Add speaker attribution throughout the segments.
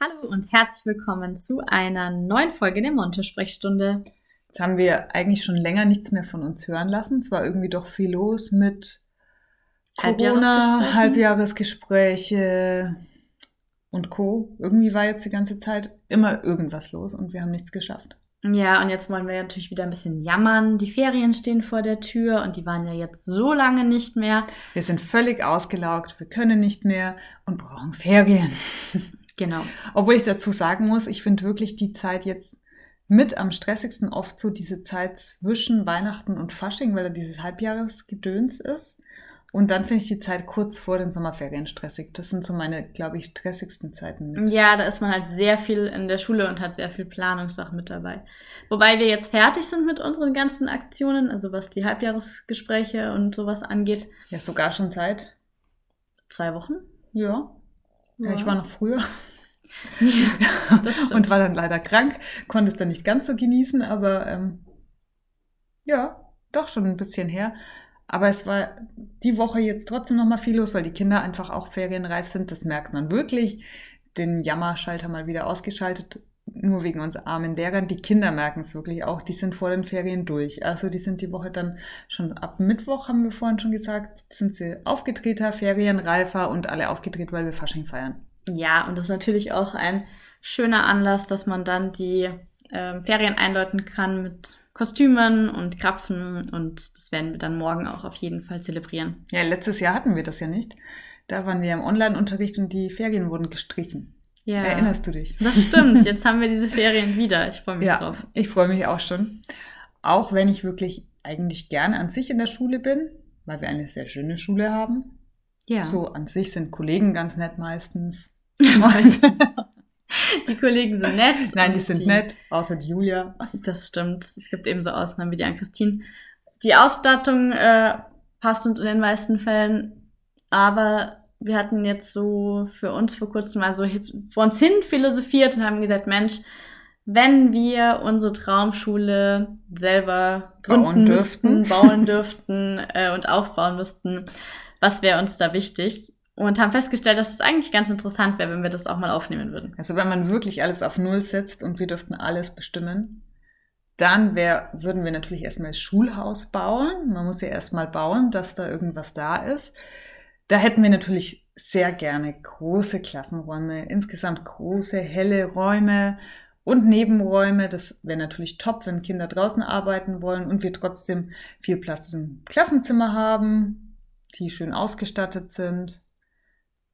Speaker 1: Hallo und herzlich willkommen zu einer neuen Folge der Monte-Sprechstunde.
Speaker 2: Jetzt haben wir eigentlich schon länger nichts mehr von uns hören lassen. Es war irgendwie doch viel los mit Corona, Halbjahresgespräche und Co. Irgendwie war jetzt die ganze Zeit immer irgendwas los und wir haben nichts geschafft.
Speaker 1: Ja, und jetzt wollen wir natürlich wieder ein bisschen jammern. Die Ferien stehen vor der Tür und die waren ja jetzt so lange nicht mehr.
Speaker 2: Wir sind völlig ausgelaugt, wir können nicht mehr und brauchen Ferien.
Speaker 1: Genau.
Speaker 2: Obwohl ich dazu sagen muss, ich finde wirklich die Zeit jetzt mit am stressigsten oft so diese Zeit zwischen Weihnachten und Fasching, weil da dieses Halbjahresgedöns ist. Und dann finde ich die Zeit kurz vor den Sommerferien stressig. Das sind so meine, glaube ich, stressigsten Zeiten
Speaker 1: mit. Ja, da ist man halt sehr viel in der Schule und hat sehr viel Planungssachen mit dabei. Wobei wir jetzt fertig sind mit unseren ganzen Aktionen, also was die Halbjahresgespräche und sowas angeht.
Speaker 2: Ja, sogar schon seit
Speaker 1: zwei Wochen.
Speaker 2: Ja. Ja, ich war noch früher. Ja. Und war dann leider krank, konnte es dann nicht ganz so genießen, aber ähm, ja, doch schon ein bisschen her. Aber es war die Woche jetzt trotzdem noch mal viel los, weil die Kinder einfach auch ferienreif sind. Das merkt man wirklich. Den Jammerschalter mal wieder ausgeschaltet, nur wegen uns armen Lehrern. Die Kinder merken es wirklich auch. Die sind vor den Ferien durch. Also die sind die Woche dann schon ab Mittwoch, haben wir vorhin schon gesagt, sind sie aufgetreter, ferienreifer und alle aufgedreht, weil wir Fasching feiern.
Speaker 1: Ja, und das ist natürlich auch ein schöner Anlass, dass man dann die äh, Ferien einläuten kann mit Kostümen und Krapfen und das werden wir dann morgen auch auf jeden Fall zelebrieren.
Speaker 2: Ja, letztes Jahr hatten wir das ja nicht. Da waren wir im Online-Unterricht und die Ferien wurden gestrichen. Ja. Erinnerst du dich?
Speaker 1: Das stimmt. Jetzt haben wir diese Ferien wieder. Ich freue mich
Speaker 2: ja,
Speaker 1: drauf.
Speaker 2: Ich freue mich auch schon. Auch wenn ich wirklich eigentlich gerne an sich in der Schule bin, weil wir eine sehr schöne Schule haben. Ja. So an sich sind Kollegen ganz nett meistens.
Speaker 1: die Kollegen sind nett.
Speaker 2: Nein, die sind die, nett, außer die Julia.
Speaker 1: Das stimmt. Es gibt eben so Ausnahmen wie die Ann-Christine. Die Ausstattung äh, passt uns in den meisten Fällen, aber wir hatten jetzt so für uns vor kurzem mal so vor uns hin philosophiert und haben gesagt, Mensch, wenn wir unsere Traumschule selber gründen bauen müssten, dürften. bauen dürften äh, und aufbauen müssten, was wäre uns da wichtig? Und haben festgestellt, dass es eigentlich ganz interessant wäre, wenn wir das auch mal aufnehmen würden.
Speaker 2: Also wenn man wirklich alles auf Null setzt und wir dürften alles bestimmen, dann wär, würden wir natürlich erstmal Schulhaus bauen. Man muss ja erstmal bauen, dass da irgendwas da ist. Da hätten wir natürlich sehr gerne große Klassenräume, insgesamt große, helle Räume und Nebenräume. Das wäre natürlich top, wenn Kinder draußen arbeiten wollen und wir trotzdem viel Platz im Klassenzimmer haben, die schön ausgestattet sind.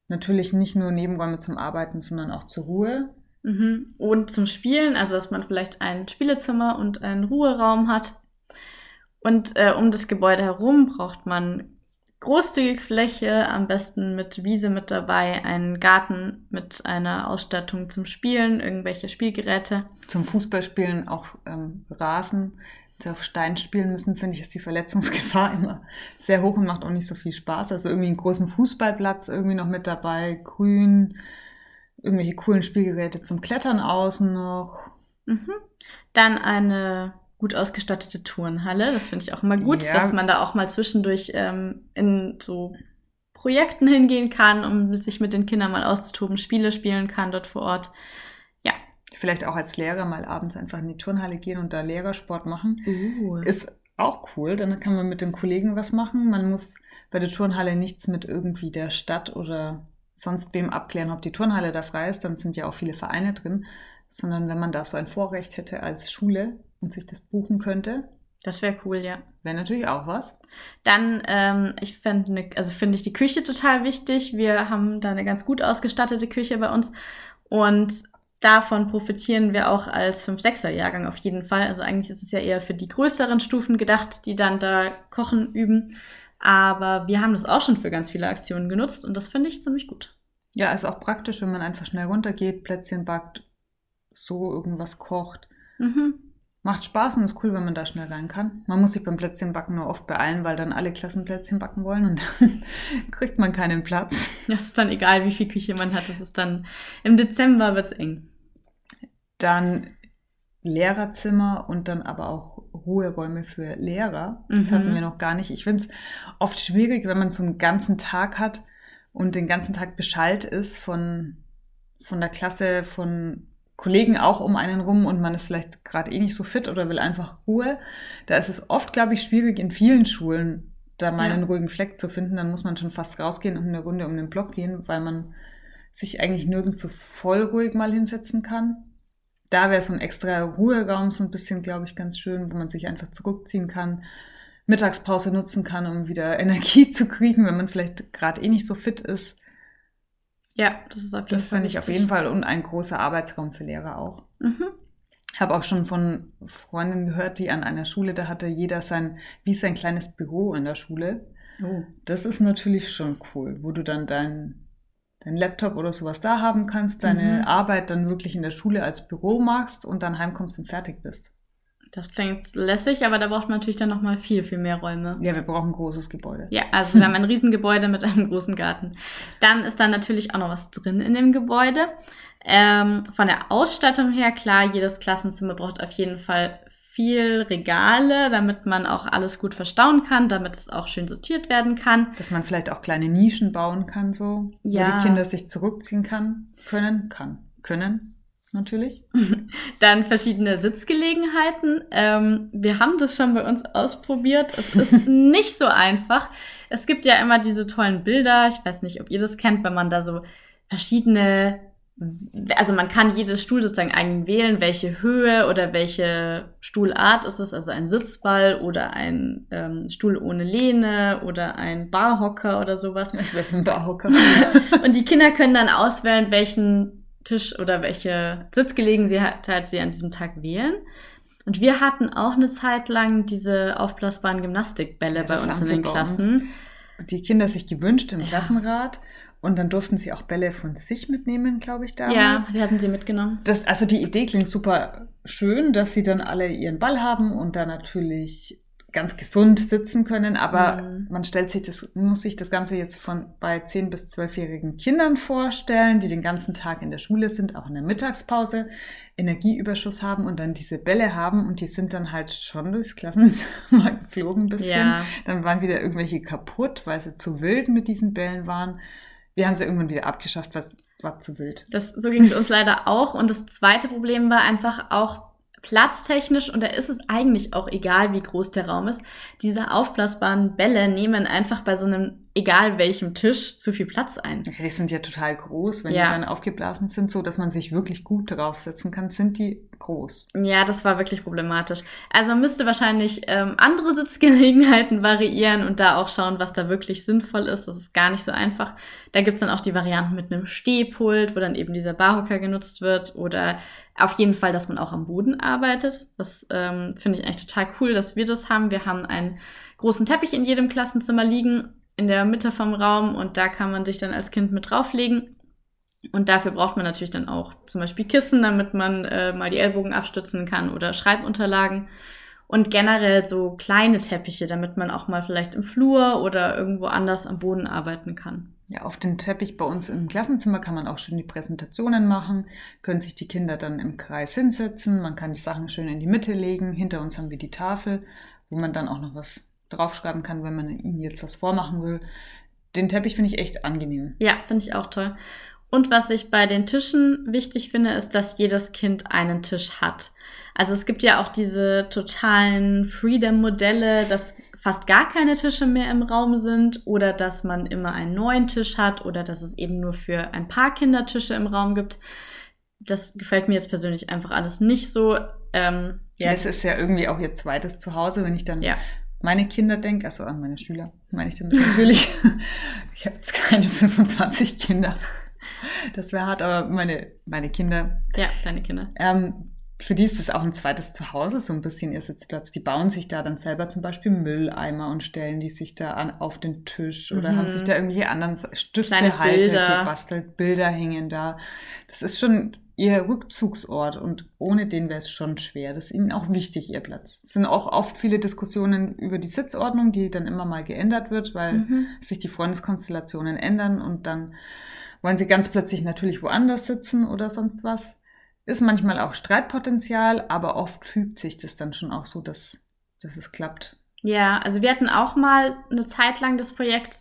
Speaker 2: Natürlich nicht nur Nebenräume zum Arbeiten, sondern auch zur Ruhe.
Speaker 1: Mhm. Und zum Spielen, also dass man vielleicht ein Spielezimmer und einen Ruheraum hat. Und äh, um das Gebäude herum braucht man großzügig Fläche, am besten mit Wiese mit dabei, einen Garten mit einer Ausstattung zum Spielen, irgendwelche Spielgeräte.
Speaker 2: Zum Fußballspielen auch ähm, Rasen. Wenn sie auf Stein spielen müssen, finde ich, ist die Verletzungsgefahr immer sehr hoch und macht auch nicht so viel Spaß. Also irgendwie einen großen Fußballplatz irgendwie noch mit dabei, grün, irgendwelche coolen Spielgeräte zum Klettern außen noch.
Speaker 1: Mhm. Dann eine gut ausgestattete Turnhalle. Das finde ich auch immer gut, ja. dass man da auch mal zwischendurch ähm, in so Projekten hingehen kann, um sich mit den Kindern mal auszutoben, Spiele spielen kann dort vor Ort. Ja.
Speaker 2: Vielleicht auch als Lehrer mal abends einfach in die Turnhalle gehen und da Lehrersport machen. Uh. Ist auch cool. Dann kann man mit den Kollegen was machen. Man muss bei der Turnhalle nichts mit irgendwie der Stadt oder sonst wem abklären, ob die Turnhalle da frei ist. Dann sind ja auch viele Vereine drin. Sondern wenn man da so ein Vorrecht hätte als Schule, und sich das buchen könnte.
Speaker 1: Das wäre cool, ja.
Speaker 2: Wäre natürlich auch was.
Speaker 1: Dann, ähm, ich finde, ne, also finde ich die Küche total wichtig. Wir haben da eine ganz gut ausgestattete Küche bei uns und davon profitieren wir auch als 5-6er-Jahrgang auf jeden Fall. Also eigentlich ist es ja eher für die größeren Stufen gedacht, die dann da kochen üben. Aber wir haben das auch schon für ganz viele Aktionen genutzt und das finde ich ziemlich gut.
Speaker 2: Ja, ist auch praktisch, wenn man einfach schnell runtergeht, Plätzchen backt, so irgendwas kocht. Mhm. Macht Spaß und ist cool, wenn man da schnell rein kann. Man muss sich beim Plätzchenbacken nur oft beeilen, weil dann alle Klassen Plätzchen backen wollen und dann kriegt man keinen Platz.
Speaker 1: Das ist dann egal, wie viel Küche man hat. Das ist dann im Dezember wird's eng.
Speaker 2: Dann Lehrerzimmer und dann aber auch Ruheräume für Lehrer. Das mhm. hatten wir noch gar nicht. Ich finde es oft schwierig, wenn man so einen ganzen Tag hat und den ganzen Tag beschallt ist von von der Klasse, von Kollegen auch um einen rum und man ist vielleicht gerade eh nicht so fit oder will einfach Ruhe. Da ist es oft, glaube ich, schwierig in vielen Schulen, da mal ja. einen ruhigen Fleck zu finden. Dann muss man schon fast rausgehen und eine Runde um den Block gehen, weil man sich eigentlich nirgends so voll ruhig mal hinsetzen kann. Da wäre so ein extra Ruheraum so ein bisschen, glaube ich, ganz schön, wo man sich einfach zurückziehen kann, Mittagspause nutzen kann, um wieder Energie zu kriegen, wenn man vielleicht gerade eh nicht so fit ist.
Speaker 1: Ja, das ist auf jeden
Speaker 2: das Fall. Das finde ich auf jeden Fall und ein großer Arbeitsraum für Lehrer auch. Mhm. Habe auch schon von Freunden gehört, die an einer Schule, da hatte jeder sein, wie sein kleines Büro in der Schule. Oh. Das ist natürlich schon cool, wo du dann dein, dein Laptop oder sowas da haben kannst, deine mhm. Arbeit dann wirklich in der Schule als Büro machst und dann heimkommst und fertig bist.
Speaker 1: Das klingt lässig, aber da braucht man natürlich dann nochmal viel, viel mehr Räume.
Speaker 2: Ja, wir brauchen ein großes Gebäude.
Speaker 1: Ja, also wir haben ein Riesengebäude mit einem großen Garten. Dann ist da natürlich auch noch was drin in dem Gebäude. Ähm, von der Ausstattung her, klar, jedes Klassenzimmer braucht auf jeden Fall viel Regale, damit man auch alles gut verstauen kann, damit es auch schön sortiert werden kann.
Speaker 2: Dass man vielleicht auch kleine Nischen bauen kann, so, ja. wo die Kinder sich zurückziehen kann, können, kann, können natürlich.
Speaker 1: Dann verschiedene Sitzgelegenheiten. Ähm, wir haben das schon bei uns ausprobiert. Es ist nicht so einfach. Es gibt ja immer diese tollen Bilder. Ich weiß nicht, ob ihr das kennt, wenn man da so verschiedene, also man kann jedes Stuhl sozusagen eigen wählen, welche Höhe oder welche Stuhlart ist es. Also ein Sitzball oder ein ähm, Stuhl ohne Lehne oder ein Barhocker oder sowas.
Speaker 2: Ich wäre für einen Barhocker.
Speaker 1: Und die Kinder können dann auswählen, welchen Tisch oder welche Sitzgelegenheit sie an diesem Tag wählen. Und wir hatten auch eine Zeit lang diese aufblasbaren Gymnastikbälle ja, bei uns in den Klassen.
Speaker 2: Die Kinder sich gewünscht im ja. Klassenrat. Und dann durften sie auch Bälle von sich mitnehmen, glaube ich, damals.
Speaker 1: Ja, die hatten sie mitgenommen.
Speaker 2: Das, also die Idee klingt super schön, dass sie dann alle ihren Ball haben und da natürlich ganz gesund sitzen können, aber mhm. man stellt sich das, muss sich das Ganze jetzt von bei 10- bis 12-jährigen Kindern vorstellen, die den ganzen Tag in der Schule sind, auch in der Mittagspause Energieüberschuss haben und dann diese Bälle haben und die sind dann halt schon durchs Klassenzimmer geflogen ein bisschen. Ja. Dann waren wieder irgendwelche kaputt, weil sie zu wild mit diesen Bällen waren. Wir haben sie irgendwann wieder abgeschafft, was war zu wild.
Speaker 1: Das, so ging es uns leider auch. Und das zweite Problem war einfach auch platztechnisch, und da ist es eigentlich auch egal, wie groß der Raum ist, diese aufblasbaren Bälle nehmen einfach bei so einem egal welchem Tisch zu viel Platz ein.
Speaker 2: die sind ja total groß, wenn ja. die dann aufgeblasen sind, so dass man sich wirklich gut draufsetzen kann, sind die groß.
Speaker 1: Ja, das war wirklich problematisch. Also man müsste wahrscheinlich ähm, andere Sitzgelegenheiten variieren und da auch schauen, was da wirklich sinnvoll ist. Das ist gar nicht so einfach. Da gibt's dann auch die Varianten mit einem Stehpult, wo dann eben dieser Barhocker genutzt wird oder auf jeden Fall, dass man auch am Boden arbeitet. Das ähm, finde ich eigentlich total cool, dass wir das haben. Wir haben einen großen Teppich in jedem Klassenzimmer liegen in der Mitte vom Raum und da kann man sich dann als Kind mit drauflegen. Und dafür braucht man natürlich dann auch zum Beispiel Kissen, damit man äh, mal die Ellbogen abstützen kann oder Schreibunterlagen. Und generell so kleine Teppiche, damit man auch mal vielleicht im Flur oder irgendwo anders am Boden arbeiten kann.
Speaker 2: Ja, auf den Teppich bei uns im Klassenzimmer kann man auch schön die Präsentationen machen, können sich die Kinder dann im Kreis hinsetzen, man kann die Sachen schön in die Mitte legen. Hinter uns haben wir die Tafel, wo man dann auch noch was draufschreiben kann, wenn man ihnen jetzt was vormachen will. Den Teppich finde ich echt angenehm.
Speaker 1: Ja, finde ich auch toll. Und was ich bei den Tischen wichtig finde, ist, dass jedes Kind einen Tisch hat. Also es gibt ja auch diese totalen Freedom-Modelle, dass fast gar keine Tische mehr im Raum sind oder dass man immer einen neuen Tisch hat oder dass es eben nur für ein paar Kindertische im Raum gibt. Das gefällt mir jetzt persönlich einfach alles nicht so. Ähm,
Speaker 2: ja, es ist ja irgendwie auch ihr zweites Zuhause, wenn ich dann ja meine Kinder denke, also an meine Schüler, meine ich damit natürlich. ich habe jetzt keine 25 Kinder. Das wäre hart, aber meine, meine Kinder.
Speaker 1: Ja, deine Kinder.
Speaker 2: Ähm, für die ist es auch ein zweites Zuhause, so ein bisschen ihr Sitzplatz. Die bauen sich da dann selber zum Beispiel Mülleimer und stellen die sich da an, auf den Tisch oder mhm. haben sich da irgendwelche anderen Stifte halt gebastelt, Bilder hängen da. Das ist schon ihr Rückzugsort und ohne den wäre es schon schwer. Das ist ihnen auch wichtig, ihr Platz. Es sind auch oft viele Diskussionen über die Sitzordnung, die dann immer mal geändert wird, weil mhm. sich die Freundeskonstellationen ändern und dann wollen sie ganz plötzlich natürlich woanders sitzen oder sonst was. Ist manchmal auch Streitpotenzial, aber oft fügt sich das dann schon auch so, dass, dass es klappt.
Speaker 1: Ja, also wir hatten auch mal eine Zeit lang das Projekt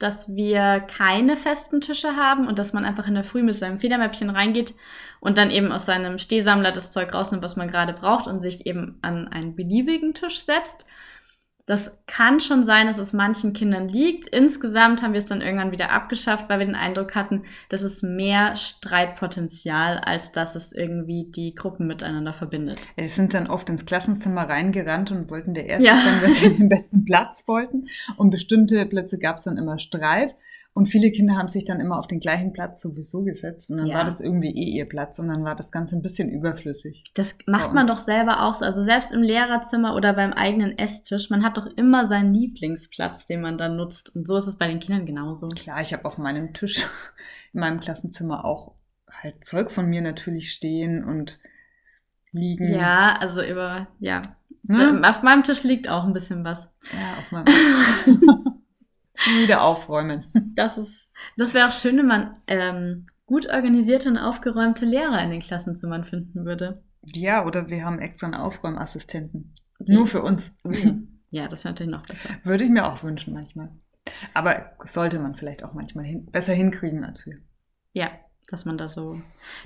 Speaker 1: dass wir keine festen Tische haben und dass man einfach in der Früh mit seinem Federmäppchen reingeht und dann eben aus seinem Stehsammler das Zeug rausnimmt, was man gerade braucht und sich eben an einen beliebigen Tisch setzt. Das kann schon sein, dass es manchen Kindern liegt. Insgesamt haben wir es dann irgendwann wieder abgeschafft, weil wir den Eindruck hatten, dass es mehr Streitpotenzial, als dass es irgendwie die Gruppen miteinander verbindet.
Speaker 2: Die sind dann oft ins Klassenzimmer reingerannt und wollten der Erste ja. sein, weil sie den besten Platz wollten. Und bestimmte Plätze gab es dann immer Streit. Und viele Kinder haben sich dann immer auf den gleichen Platz sowieso gesetzt und dann ja. war das irgendwie eh ihr Platz und dann war das Ganze ein bisschen überflüssig.
Speaker 1: Das macht man doch selber auch so. Also selbst im Lehrerzimmer oder beim eigenen Esstisch, man hat doch immer seinen Lieblingsplatz, den man dann nutzt. Und so ist es bei den Kindern genauso.
Speaker 2: Klar, ich habe auf meinem Tisch in meinem Klassenzimmer auch halt Zeug von mir natürlich stehen und liegen.
Speaker 1: Ja, also über, ja. Hm? Auf meinem Tisch liegt auch ein bisschen was.
Speaker 2: Ja, auf meinem. Wieder aufräumen.
Speaker 1: Das ist, das wäre auch schön, wenn man ähm, gut organisierte und aufgeräumte Lehrer in den Klassenzimmern finden würde.
Speaker 2: Ja, oder wir haben extra einen Aufräumassistenten. Die, Nur für uns.
Speaker 1: Ja, das wäre natürlich noch besser.
Speaker 2: Würde ich mir auch wünschen manchmal. Aber sollte man vielleicht auch manchmal hin, besser hinkriegen natürlich.
Speaker 1: Ja, dass man da so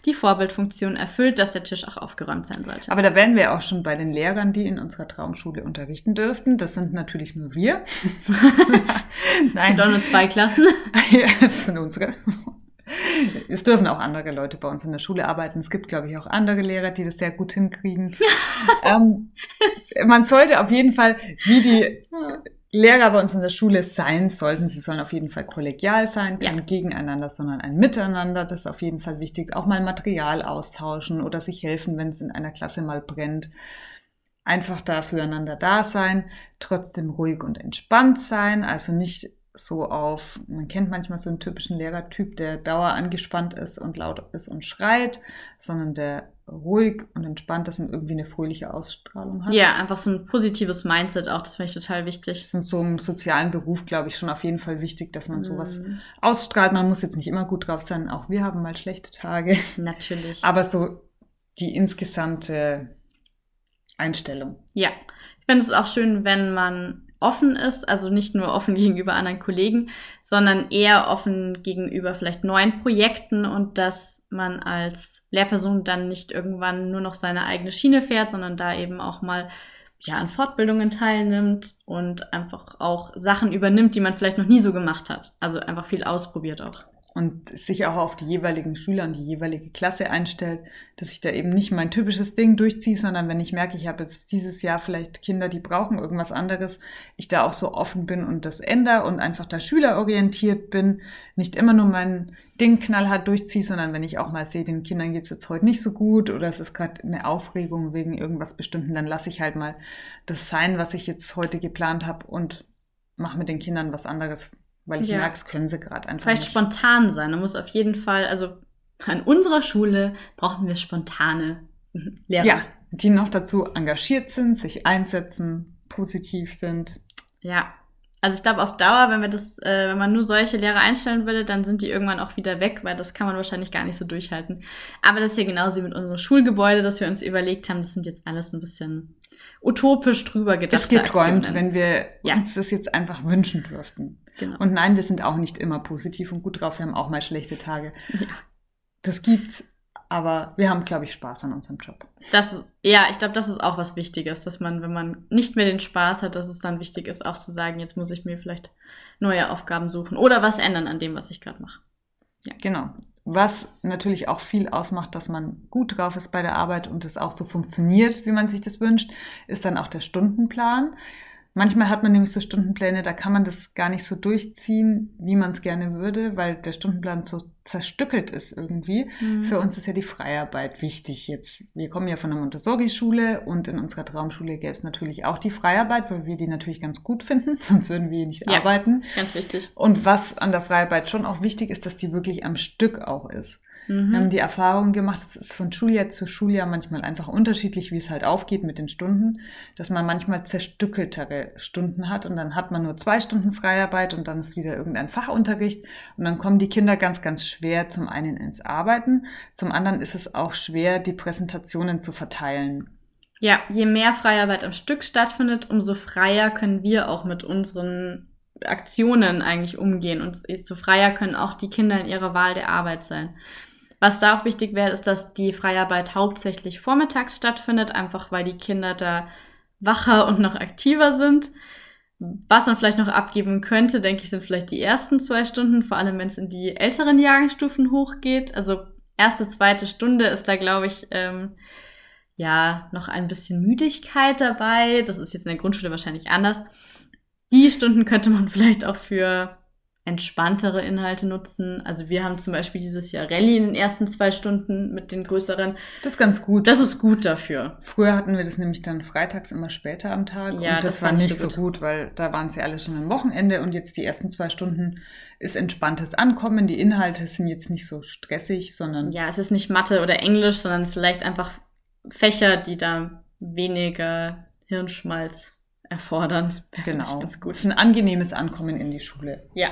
Speaker 1: die Vorbildfunktion erfüllt, dass der Tisch auch aufgeräumt sein sollte.
Speaker 2: Aber da wären wir auch schon bei den Lehrern, die in unserer Traumschule unterrichten dürften. Das sind natürlich nur wir.
Speaker 1: Nein. Es gibt auch nur zwei Klassen.
Speaker 2: ja, das sind unsere. Es dürfen auch andere Leute bei uns in der Schule arbeiten. Es gibt, glaube ich, auch andere Lehrer, die das sehr gut hinkriegen. ähm, man sollte auf jeden Fall, wie die Lehrer bei uns in der Schule sein sollten. Sie sollen auf jeden Fall kollegial sein, kein ja. Gegeneinander, sondern ein Miteinander. Das ist auf jeden Fall wichtig. Auch mal Material austauschen oder sich helfen, wenn es in einer Klasse mal brennt. Einfach da füreinander da sein, trotzdem ruhig und entspannt sein, also nicht so auf, man kennt manchmal so einen typischen Lehrertyp, der dauer angespannt ist und laut ist und schreit, sondern der ruhig und entspannt ist und irgendwie eine fröhliche Ausstrahlung hat.
Speaker 1: Ja, einfach so ein positives Mindset auch, das finde ich total wichtig.
Speaker 2: Das ist in so einem sozialen Beruf, glaube ich, schon auf jeden Fall wichtig, dass man mm. sowas ausstrahlt. Man muss jetzt nicht immer gut drauf sein, auch wir haben mal schlechte Tage.
Speaker 1: Natürlich.
Speaker 2: Aber so die insgesamte Einstellung.
Speaker 1: Ja, ich finde es auch schön, wenn man offen ist, also nicht nur offen gegenüber anderen Kollegen, sondern eher offen gegenüber vielleicht neuen Projekten und dass man als Lehrperson dann nicht irgendwann nur noch seine eigene Schiene fährt, sondern da eben auch mal ja an Fortbildungen teilnimmt und einfach auch Sachen übernimmt, die man vielleicht noch nie so gemacht hat. Also einfach viel ausprobiert auch
Speaker 2: und sich auch auf die jeweiligen Schüler und die jeweilige Klasse einstellt, dass ich da eben nicht mein typisches Ding durchziehe, sondern wenn ich merke, ich habe jetzt dieses Jahr vielleicht Kinder, die brauchen irgendwas anderes, ich da auch so offen bin und das ändere und einfach da schülerorientiert bin, nicht immer nur mein Ding knallhart durchziehe, sondern wenn ich auch mal sehe, den Kindern geht's jetzt heute nicht so gut oder es ist gerade eine Aufregung wegen irgendwas Bestimmten, dann lasse ich halt mal das sein, was ich jetzt heute geplant habe und mache mit den Kindern was anderes, weil ich ja. merke, es können sie gerade einfach
Speaker 1: Vielleicht
Speaker 2: nicht.
Speaker 1: spontan sein. Da muss auf jeden Fall, also an unserer Schule brauchen wir spontane Lehrer. Ja,
Speaker 2: die noch dazu engagiert sind, sich einsetzen, positiv sind.
Speaker 1: Ja, also ich glaube auf Dauer, wenn wir das, äh, wenn man nur solche Lehrer einstellen würde, dann sind die irgendwann auch wieder weg, weil das kann man wahrscheinlich gar nicht so durchhalten. Aber das ist ja genauso wie mit unserem Schulgebäude, das wir uns überlegt haben. Das sind jetzt alles ein bisschen utopisch drüber gedacht.
Speaker 2: Geträumt, Aktionen. wenn wir ja. uns das jetzt einfach wünschen dürften. Genau. Und nein, wir sind auch nicht immer positiv und gut drauf. Wir haben auch mal schlechte Tage. Ja. Das gibt's. Aber wir haben, glaube ich, Spaß an unserem Job.
Speaker 1: Das ja, ich glaube, das ist auch was Wichtiges, dass man, wenn man nicht mehr den Spaß hat, dass es dann wichtig ist, auch zu sagen, jetzt muss ich mir vielleicht neue Aufgaben suchen oder was ändern an dem, was ich gerade mache.
Speaker 2: Ja. Genau. Was natürlich auch viel ausmacht, dass man gut drauf ist bei der Arbeit und es auch so funktioniert, wie man sich das wünscht, ist dann auch der Stundenplan. Manchmal hat man nämlich so Stundenpläne, da kann man das gar nicht so durchziehen, wie man es gerne würde, weil der Stundenplan so zerstückelt ist irgendwie. Mhm. Für uns ist ja die Freiarbeit wichtig jetzt. Wir kommen ja von der Montessori-Schule und in unserer Traumschule gäbe es natürlich auch die Freiarbeit, weil wir die natürlich ganz gut finden, sonst würden wir nicht ja, arbeiten.
Speaker 1: Ganz wichtig.
Speaker 2: Und was an der Freiarbeit schon auch wichtig ist, dass die wirklich am Stück auch ist. Mhm. Wir haben die Erfahrung gemacht, es ist von Schuljahr zu Schuljahr manchmal einfach unterschiedlich, wie es halt aufgeht mit den Stunden, dass man manchmal zerstückeltere Stunden hat und dann hat man nur zwei Stunden Freiarbeit und dann ist wieder irgendein Fachunterricht und dann kommen die Kinder ganz, ganz schwer zum einen ins Arbeiten, zum anderen ist es auch schwer, die Präsentationen zu verteilen.
Speaker 1: Ja, je mehr Freiarbeit am Stück stattfindet, umso freier können wir auch mit unseren Aktionen eigentlich umgehen. Und desto freier können auch die Kinder in ihrer Wahl der Arbeit sein. Was da auch wichtig wäre, ist, dass die Freiarbeit hauptsächlich vormittags stattfindet, einfach weil die Kinder da wacher und noch aktiver sind. Was man vielleicht noch abgeben könnte, denke ich, sind vielleicht die ersten zwei Stunden, vor allem wenn es in die älteren Jahrgangsstufen hochgeht. Also erste, zweite Stunde ist da, glaube ich, ähm, ja, noch ein bisschen Müdigkeit dabei. Das ist jetzt in der Grundschule wahrscheinlich anders. Die Stunden könnte man vielleicht auch für entspanntere Inhalte nutzen. Also wir haben zum Beispiel dieses Jahr Rallye in den ersten zwei Stunden mit den größeren.
Speaker 2: Das ist ganz gut.
Speaker 1: Das ist gut dafür.
Speaker 2: Früher hatten wir das nämlich dann freitags immer später am Tag. Ja, und das, das war nicht so gut. so gut, weil da waren sie alle schon am Wochenende und jetzt die ersten zwei Stunden ist entspanntes Ankommen. Die Inhalte sind jetzt nicht so stressig, sondern.
Speaker 1: Ja, es ist nicht Mathe oder Englisch, sondern vielleicht einfach Fächer, die da weniger Hirnschmalz erfordern.
Speaker 2: Genau. Ganz gut. Ein angenehmes Ankommen in die Schule.
Speaker 1: Ja.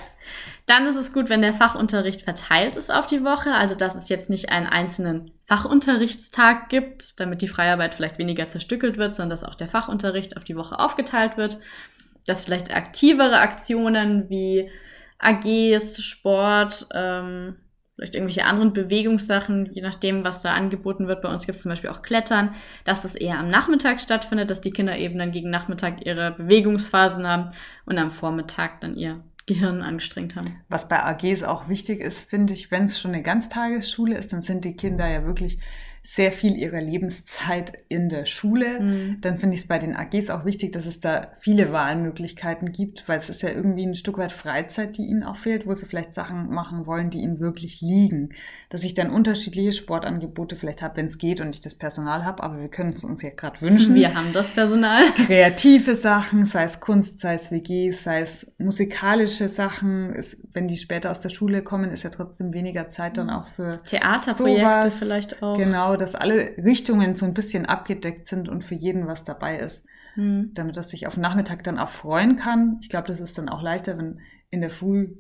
Speaker 1: Dann ist es gut, wenn der Fachunterricht verteilt ist auf die Woche, also dass es jetzt nicht einen einzelnen Fachunterrichtstag gibt, damit die Freiarbeit vielleicht weniger zerstückelt wird, sondern dass auch der Fachunterricht auf die Woche aufgeteilt wird. Dass vielleicht aktivere Aktionen wie AGs, Sport, ähm, vielleicht irgendwelche anderen Bewegungssachen, je nachdem, was da angeboten wird. Bei uns gibt es zum Beispiel auch Klettern, dass das eher am Nachmittag stattfindet, dass die Kinder eben dann gegen Nachmittag ihre Bewegungsphasen haben und am Vormittag dann ihr Gehirn angestrengt haben.
Speaker 2: Was bei AGs auch wichtig ist, finde ich, wenn es schon eine Ganztagesschule ist, dann sind die Kinder ja wirklich sehr viel ihrer Lebenszeit in der Schule. Mhm. Dann finde ich es bei den AGs auch wichtig, dass es da viele Wahlmöglichkeiten gibt, weil es ist ja irgendwie ein Stück weit Freizeit, die ihnen auch fehlt, wo sie vielleicht Sachen machen wollen, die ihnen wirklich liegen. Dass ich dann unterschiedliche Sportangebote vielleicht habe, wenn es geht und ich das Personal habe, aber wir können es uns ja gerade wünschen.
Speaker 1: Wir haben das Personal.
Speaker 2: Kreative Sachen, sei es Kunst, sei es WGs, sei es musikalische Sachen. Ist, wenn die später aus der Schule kommen, ist ja trotzdem weniger Zeit dann auch für
Speaker 1: Theaterprojekte sowas. vielleicht auch.
Speaker 2: Genau genau, dass alle Richtungen so ein bisschen abgedeckt sind und für jeden was dabei ist. Mhm. Damit er sich auf Nachmittag dann auch freuen kann. Ich glaube, das ist dann auch leichter, wenn in der Früh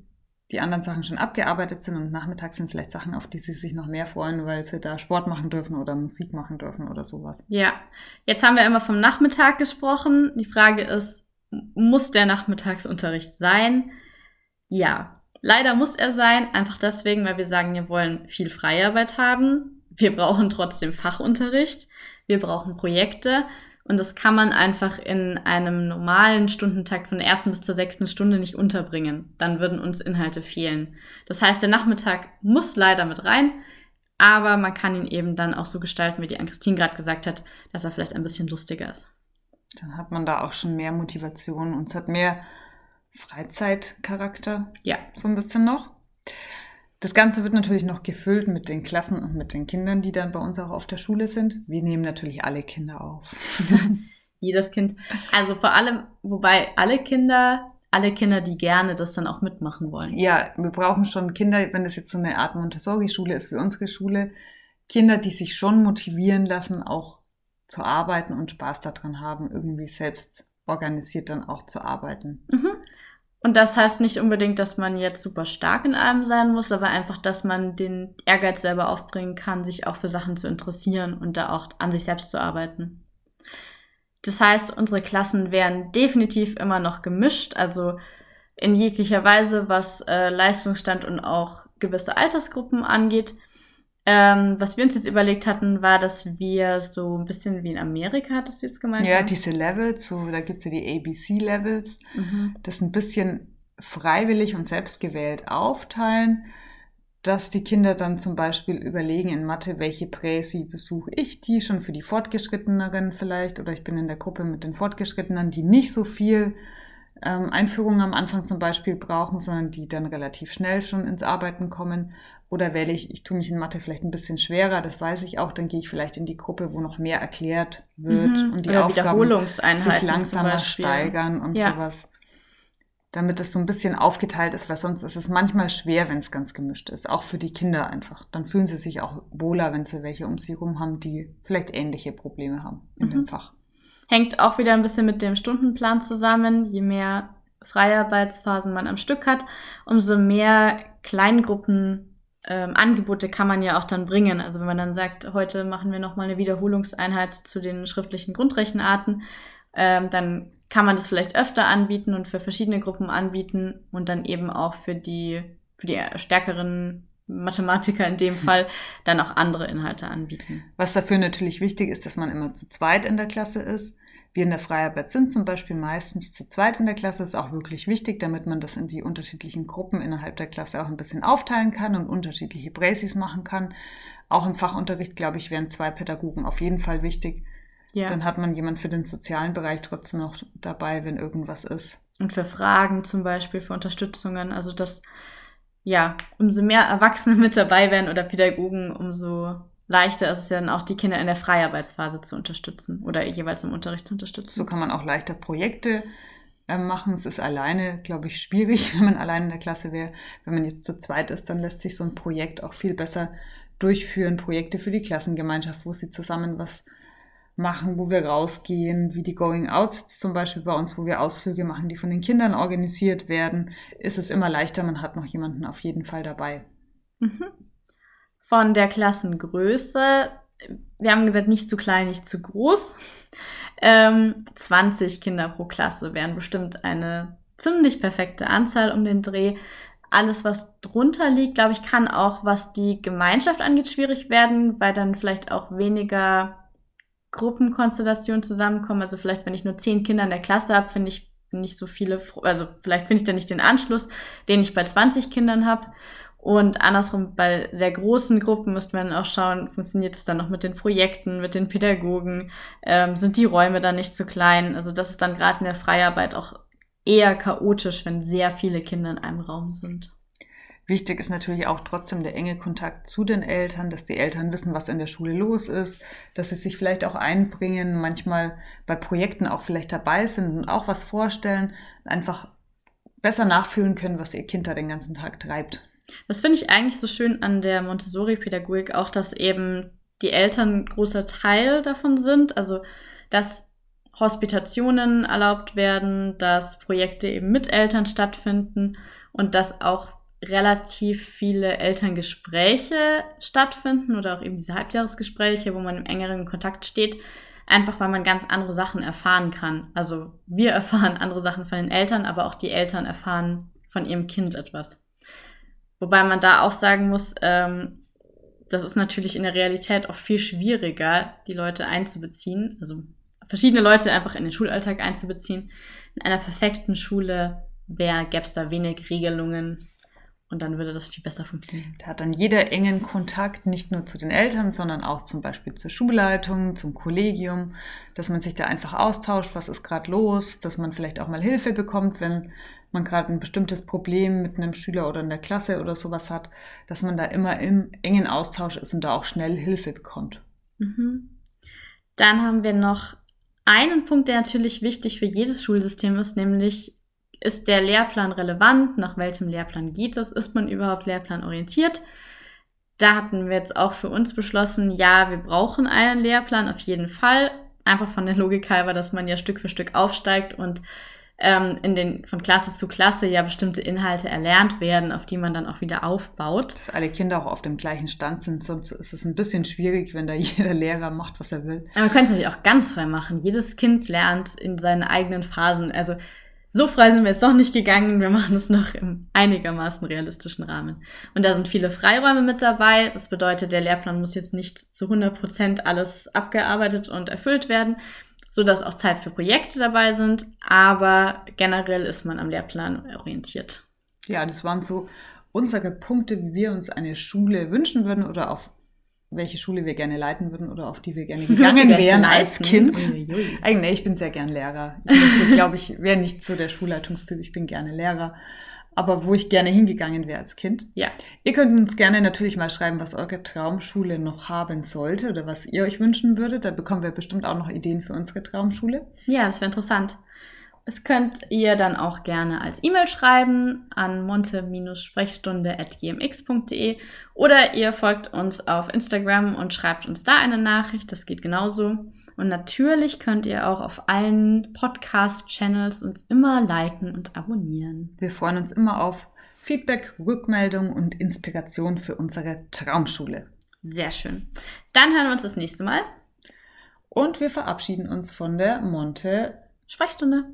Speaker 2: die anderen Sachen schon abgearbeitet sind und nachmittags sind vielleicht Sachen, auf die sie sich noch mehr freuen, weil sie da Sport machen dürfen oder Musik machen dürfen oder sowas.
Speaker 1: Ja, jetzt haben wir immer vom Nachmittag gesprochen. Die Frage ist, muss der Nachmittagsunterricht sein? Ja, leider muss er sein, einfach deswegen, weil wir sagen, wir wollen viel Freiarbeit haben wir brauchen trotzdem Fachunterricht, wir brauchen Projekte und das kann man einfach in einem normalen Stundentakt von der ersten bis zur sechsten Stunde nicht unterbringen. Dann würden uns Inhalte fehlen. Das heißt, der Nachmittag muss leider mit rein, aber man kann ihn eben dann auch so gestalten, wie die Ann-Christine gerade gesagt hat, dass er vielleicht ein bisschen lustiger ist.
Speaker 2: Dann hat man da auch schon mehr Motivation und es hat mehr Freizeitcharakter.
Speaker 1: Ja.
Speaker 2: So ein bisschen noch. Das Ganze wird natürlich noch gefüllt mit den Klassen und mit den Kindern, die dann bei uns auch auf der Schule sind. Wir nehmen natürlich alle Kinder auf.
Speaker 1: Jedes Kind. Also vor allem, wobei alle Kinder, alle Kinder, die gerne das dann auch mitmachen wollen.
Speaker 2: Ja, wir brauchen schon Kinder, wenn das jetzt so eine Art Montessori-Schule ist wie unsere Schule, Kinder, die sich schon motivieren lassen, auch zu arbeiten und Spaß daran haben, irgendwie selbst organisiert dann auch zu arbeiten.
Speaker 1: Mhm. Und das heißt nicht unbedingt, dass man jetzt super stark in allem sein muss, aber einfach, dass man den Ehrgeiz selber aufbringen kann, sich auch für Sachen zu interessieren und da auch an sich selbst zu arbeiten. Das heißt, unsere Klassen wären definitiv immer noch gemischt, also in jeglicher Weise, was äh, Leistungsstand und auch gewisse Altersgruppen angeht. Ähm, was wir uns jetzt überlegt hatten, war, dass wir so ein bisschen wie in Amerika, hattest du jetzt gemeint?
Speaker 2: Ja, diese Levels, so, da gibt es ja die ABC-Levels, mhm. das ein bisschen freiwillig und selbstgewählt aufteilen, dass die Kinder dann zum Beispiel überlegen in Mathe, welche Präsi besuche ich, die schon für die Fortgeschritteneren vielleicht, oder ich bin in der Gruppe mit den Fortgeschrittenen, die nicht so viel ähm, Einführungen am Anfang zum Beispiel brauchen, sondern die dann relativ schnell schon ins Arbeiten kommen. Oder wähle ich, ich tue mich in Mathe vielleicht ein bisschen schwerer, das weiß ich auch, dann gehe ich vielleicht in die Gruppe, wo noch mehr erklärt wird mhm. und die Oder Aufgaben sich langsamer steigern und ja. sowas. Damit es so ein bisschen aufgeteilt ist, weil sonst ist es manchmal schwer, wenn es ganz gemischt ist. Auch für die Kinder einfach. Dann fühlen sie sich auch wohler, wenn sie welche um sie rum haben, die vielleicht ähnliche Probleme haben in mhm. dem Fach.
Speaker 1: Hängt auch wieder ein bisschen mit dem Stundenplan zusammen. Je mehr Freiarbeitsphasen man am Stück hat, umso mehr Kleingruppen ähm, Angebote kann man ja auch dann bringen. Also wenn man dann sagt, heute machen wir nochmal eine Wiederholungseinheit zu den schriftlichen Grundrechenarten, ähm, dann kann man das vielleicht öfter anbieten und für verschiedene Gruppen anbieten und dann eben auch für die, für die stärkeren Mathematiker in dem Fall dann auch andere Inhalte anbieten.
Speaker 2: Was dafür natürlich wichtig ist, dass man immer zu zweit in der Klasse ist. Wir in der Freiarbeit sind zum Beispiel meistens zu zweit in der Klasse. Ist auch wirklich wichtig, damit man das in die unterschiedlichen Gruppen innerhalb der Klasse auch ein bisschen aufteilen kann und unterschiedliche Präsis machen kann. Auch im Fachunterricht, glaube ich, wären zwei Pädagogen auf jeden Fall wichtig. Ja. Dann hat man jemand für den sozialen Bereich trotzdem noch dabei, wenn irgendwas ist.
Speaker 1: Und für Fragen zum Beispiel, für Unterstützungen. Also das, ja, umso mehr Erwachsene mit dabei werden oder Pädagogen, umso leichter ist es ja dann auch, die Kinder in der Freiarbeitsphase zu unterstützen oder jeweils im Unterricht zu unterstützen.
Speaker 2: So kann man auch leichter Projekte äh, machen. Es ist alleine, glaube ich, schwierig, wenn man alleine in der Klasse wäre. Wenn man jetzt zu zweit ist, dann lässt sich so ein Projekt auch viel besser durchführen. Projekte für die Klassengemeinschaft, wo sie zusammen was machen, wo wir rausgehen, wie die Going Outs zum Beispiel bei uns, wo wir Ausflüge machen, die von den Kindern organisiert werden, ist es immer leichter, man hat noch jemanden auf jeden Fall dabei.
Speaker 1: Mhm. Von der Klassengröße, wir haben gesagt, nicht zu klein, nicht zu groß. Ähm, 20 Kinder pro Klasse wären bestimmt eine ziemlich perfekte Anzahl um den Dreh. Alles, was drunter liegt, glaube ich, kann auch, was die Gemeinschaft angeht, schwierig werden, weil dann vielleicht auch weniger Gruppenkonstellationen zusammenkommen. Also vielleicht, wenn ich nur zehn Kinder in der Klasse habe, finde ich nicht so viele, also vielleicht finde ich dann nicht den Anschluss, den ich bei 20 Kindern habe. Und andersrum, bei sehr großen Gruppen müsste man auch schauen, funktioniert es dann noch mit den Projekten, mit den Pädagogen, ähm, sind die Räume dann nicht zu klein? Also das ist dann gerade in der Freiarbeit auch eher chaotisch, wenn sehr viele Kinder in einem Raum sind.
Speaker 2: Wichtig ist natürlich auch trotzdem der enge Kontakt zu den Eltern, dass die Eltern wissen, was in der Schule los ist, dass sie sich vielleicht auch einbringen, manchmal bei Projekten auch vielleicht dabei sind und auch was vorstellen, einfach besser nachfühlen können, was ihr Kind da den ganzen Tag treibt.
Speaker 1: Das finde ich eigentlich so schön an der Montessori-Pädagogik, auch dass eben die Eltern ein großer Teil davon sind, also dass Hospitationen erlaubt werden, dass Projekte eben mit Eltern stattfinden und dass auch relativ viele Elterngespräche stattfinden oder auch eben diese Halbjahresgespräche, wo man im engeren Kontakt steht, einfach weil man ganz andere Sachen erfahren kann. Also wir erfahren andere Sachen von den Eltern, aber auch die Eltern erfahren von ihrem Kind etwas. Wobei man da auch sagen muss, ähm, das ist natürlich in der Realität auch viel schwieriger, die Leute einzubeziehen, also verschiedene Leute einfach in den Schulalltag einzubeziehen. In einer perfekten Schule gäbe es da wenig Regelungen, und dann würde das viel besser funktionieren.
Speaker 2: Da hat dann jeder engen Kontakt, nicht nur zu den Eltern, sondern auch zum Beispiel zur Schulleitung, zum Kollegium, dass man sich da einfach austauscht, was ist gerade los, dass man vielleicht auch mal Hilfe bekommt, wenn man gerade ein bestimmtes Problem mit einem Schüler oder in der Klasse oder sowas hat, dass man da immer im engen Austausch ist und da auch schnell Hilfe bekommt.
Speaker 1: Mhm. Dann haben wir noch einen Punkt, der natürlich wichtig für jedes Schulsystem ist, nämlich ist der Lehrplan relevant? Nach welchem Lehrplan geht es? Ist man überhaupt lehrplanorientiert? Da hatten wir jetzt auch für uns beschlossen, ja, wir brauchen einen Lehrplan auf jeden Fall. Einfach von der Logik halber, dass man ja Stück für Stück aufsteigt und ähm, in den, von Klasse zu Klasse ja bestimmte Inhalte erlernt werden, auf die man dann auch wieder aufbaut.
Speaker 2: Dass alle Kinder auch auf dem gleichen Stand sind, sonst ist es ein bisschen schwierig, wenn da jeder Lehrer macht, was er will.
Speaker 1: Aber man könnte es natürlich auch ganz frei machen. Jedes Kind lernt in seinen eigenen Phasen. Also so frei sind wir jetzt doch nicht gegangen. Wir machen es noch im einigermaßen realistischen Rahmen. Und da sind viele Freiräume mit dabei. Das bedeutet, der Lehrplan muss jetzt nicht zu 100 Prozent alles abgearbeitet und erfüllt werden, so dass auch Zeit für Projekte dabei sind. Aber generell ist man am Lehrplan orientiert.
Speaker 2: Ja, das waren so unsere Punkte, wie wir uns eine Schule wünschen würden oder auf welche Schule wir gerne leiten würden oder auf die wir gerne gegangen wären als Kind. Eigentlich, ich bin sehr gern Lehrer. Ich glaube, ich wäre nicht so der Schulleitungstyp, ich bin gerne Lehrer. Aber wo ich gerne hingegangen wäre als Kind.
Speaker 1: Ja.
Speaker 2: Ihr könnt uns gerne natürlich mal schreiben, was eure Traumschule noch haben sollte oder was ihr euch wünschen würdet. Da bekommen wir bestimmt auch noch Ideen für unsere Traumschule.
Speaker 1: Ja, das wäre interessant. Es könnt ihr dann auch gerne als E-Mail schreiben an monte-sprechstunde.gmx.de oder ihr folgt uns auf Instagram und schreibt uns da eine Nachricht. Das geht genauso. Und natürlich könnt ihr auch auf allen Podcast-Channels uns immer liken und abonnieren.
Speaker 2: Wir freuen uns immer auf Feedback, Rückmeldung und Inspiration für unsere Traumschule.
Speaker 1: Sehr schön. Dann hören wir uns das nächste Mal.
Speaker 2: Und wir verabschieden uns von der Monte
Speaker 1: Sprechstunde.